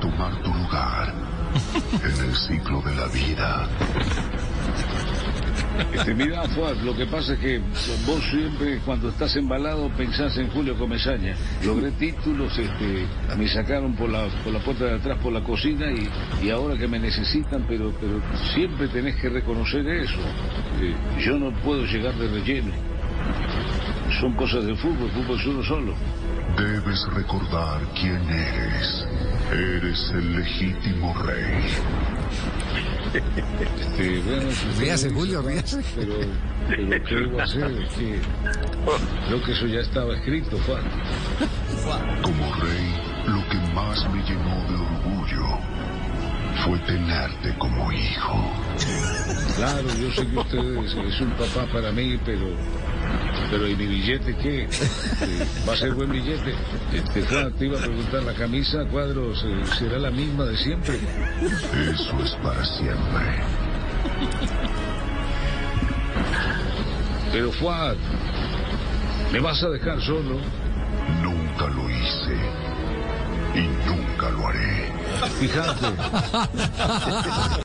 tomar tu lugar en el ciclo de la vida. Este, mira, Fuad, lo que pasa es que vos siempre cuando estás embalado pensás en Julio Comesaña. Logré títulos, este, me sacaron por la, por la puerta de atrás por la cocina y, y ahora que me necesitan, pero, pero siempre tenés que reconocer eso. Eh, yo no puedo llegar de relleno. Son cosas del fútbol, fútbol es uno solo. Debes recordar quién eres. Eres el legítimo rey. Este, bueno, Ríase, Julio, ríase. Pero, pero ¿qué debo hacer? Es que creo que eso ya estaba escrito, Juan. Como rey, lo que más me llenó de orgullo fue tenerte como hijo. Claro, yo sé que usted es, un papá para mí, pero... Pero ¿y mi billete qué? Eh, ¿Va a ser buen billete? Este, Juan, te iba a preguntar, ¿la camisa, cuadros, eh, será la misma de siempre? Eso es para siempre. Pero Juan, ¿me vas a dejar solo? Nunca lo hice. Y nunca lo haré. Fíjate.